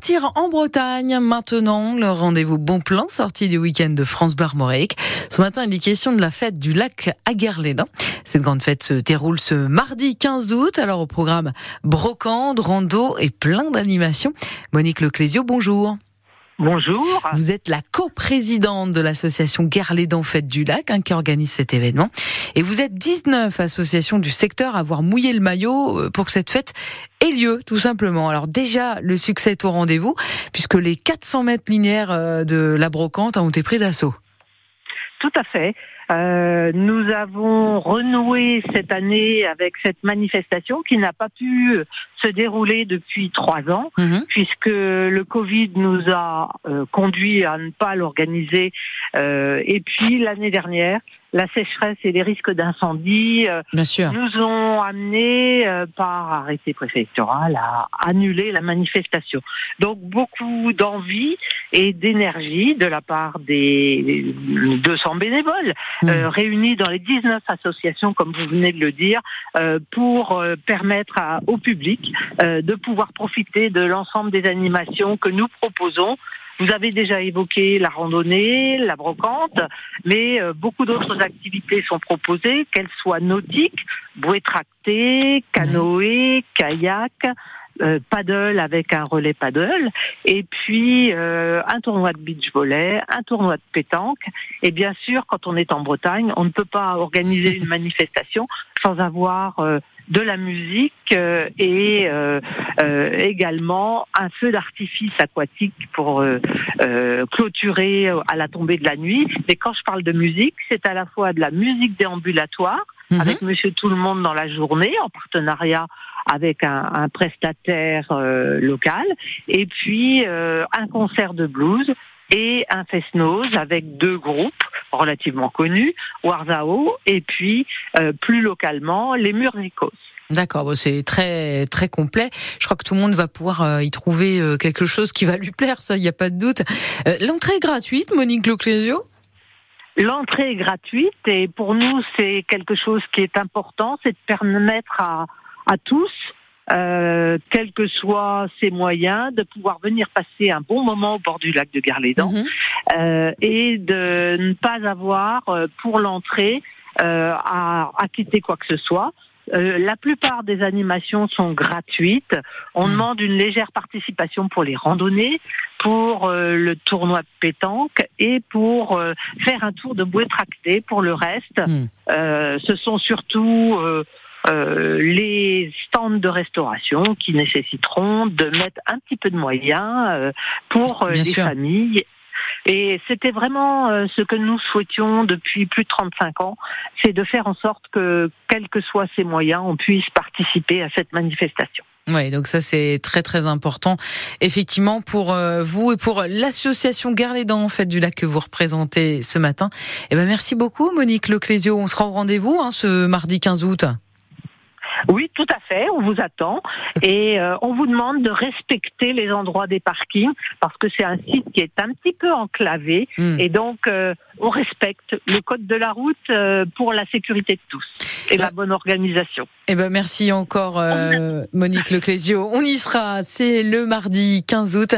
Sortir en Bretagne maintenant, le rendez-vous bon plan sorti du week-end de France Bleu Ce matin, il est question de la fête du lac Aguerlédan. Cette grande fête se déroule ce mardi 15 août. Alors au programme brocante, rando et plein d'animations. Monique Leclésio, bonjour. Bonjour. Vous êtes la coprésidente de l'association Guerlédan Fête du Lac hein, qui organise cet événement. Et vous êtes 19 associations du secteur à avoir mouillé le maillot euh, pour que cette fête ait lieu, tout simplement. Alors déjà, le succès est au rendez-vous puisque les 400 mètres linéaires euh, de la brocante ont été pris d'assaut. Tout à fait. Euh, nous avons renoué cette année avec cette manifestation qui n'a pas pu se dérouler depuis trois ans, mhm. puisque le Covid nous a euh, conduit à ne pas l'organiser. Euh, et puis l'année dernière, la sécheresse et les risques d'incendie euh, nous ont amenés euh, par arrêté préfectoral à annuler la manifestation. Donc beaucoup d'envie et d'énergie de la part des 200 bénévoles mmh. euh, réunis dans les 19 associations, comme vous venez de le dire, pour permettre au public de pouvoir profiter de l'ensemble des animations que nous proposons vous avez déjà évoqué la randonnée, la brocante, mais euh, beaucoup d'autres activités sont proposées, qu'elles soient nautiques, bouée tractée, canoë, kayak, paddle avec un relais paddle, et puis euh, un tournoi de beach volley, un tournoi de pétanque. Et bien sûr, quand on est en Bretagne, on ne peut pas organiser une manifestation sans avoir de la musique euh, et euh, euh, également un feu d'artifice aquatique pour clôturer à la tombée de la nuit. Et quand je parle de musique, c'est à la fois de la musique déambulatoire mhm. avec Monsieur Tout le Monde dans la journée en partenariat avec un, prestataire local et puis un concert de blues et un fest-noz avec deux groupes relativement connus, Warzao et puis euh, plus localement les Murzikos. D'accord, c'est très très complet. Je crois que tout le monde va pouvoir euh, y trouver euh, quelque chose qui va lui plaire, ça, il n'y a pas de doute. L'entrée est gratuite, Monique Loclésio L'entrée est gratuite et pour nous c'est quelque chose qui est important, c'est de permettre à, à tous euh, quels que soient ses moyens, de pouvoir venir passer un bon moment au bord du lac de Garlédan mhm. euh, et de ne pas avoir euh, pour l'entrée à, à quitter quoi que ce soit. la plupart des animations sont gratuites. On mhm. demande une légère participation pour les randonnées, pour le tournoi de pétanque et pour faire un tour de bouée tractée. Pour le reste, mhm. ce sont surtout euh, les stands de restauration qui nécessiteront de mettre un petit peu de moyens euh, pour euh, les familles. Et c'était vraiment ce que nous souhaitions depuis plus de 35 ans, c'est de faire en sorte que, quels que soient ces moyens, on puisse participer à cette manifestation. Oui, donc ça c'est très très important, effectivement pour vous et pour l'association Gare les Dents en fait du lac que vous représentez ce matin. Eh ben merci beaucoup Monique Leclésio. On sera au rendez-vous hein, ce mardi 15 août. Oui, tout à fait, on vous attend et euh, on vous demande de respecter les endroits des parkings parce que c'est un site qui est un petit peu enclavé hmm. et donc euh, on respecte le code de la route euh, pour la sécurité de tous et la bonne organisation. Eh ben merci encore Monique Leclésio. On y sera, c'est le mardi 15 août.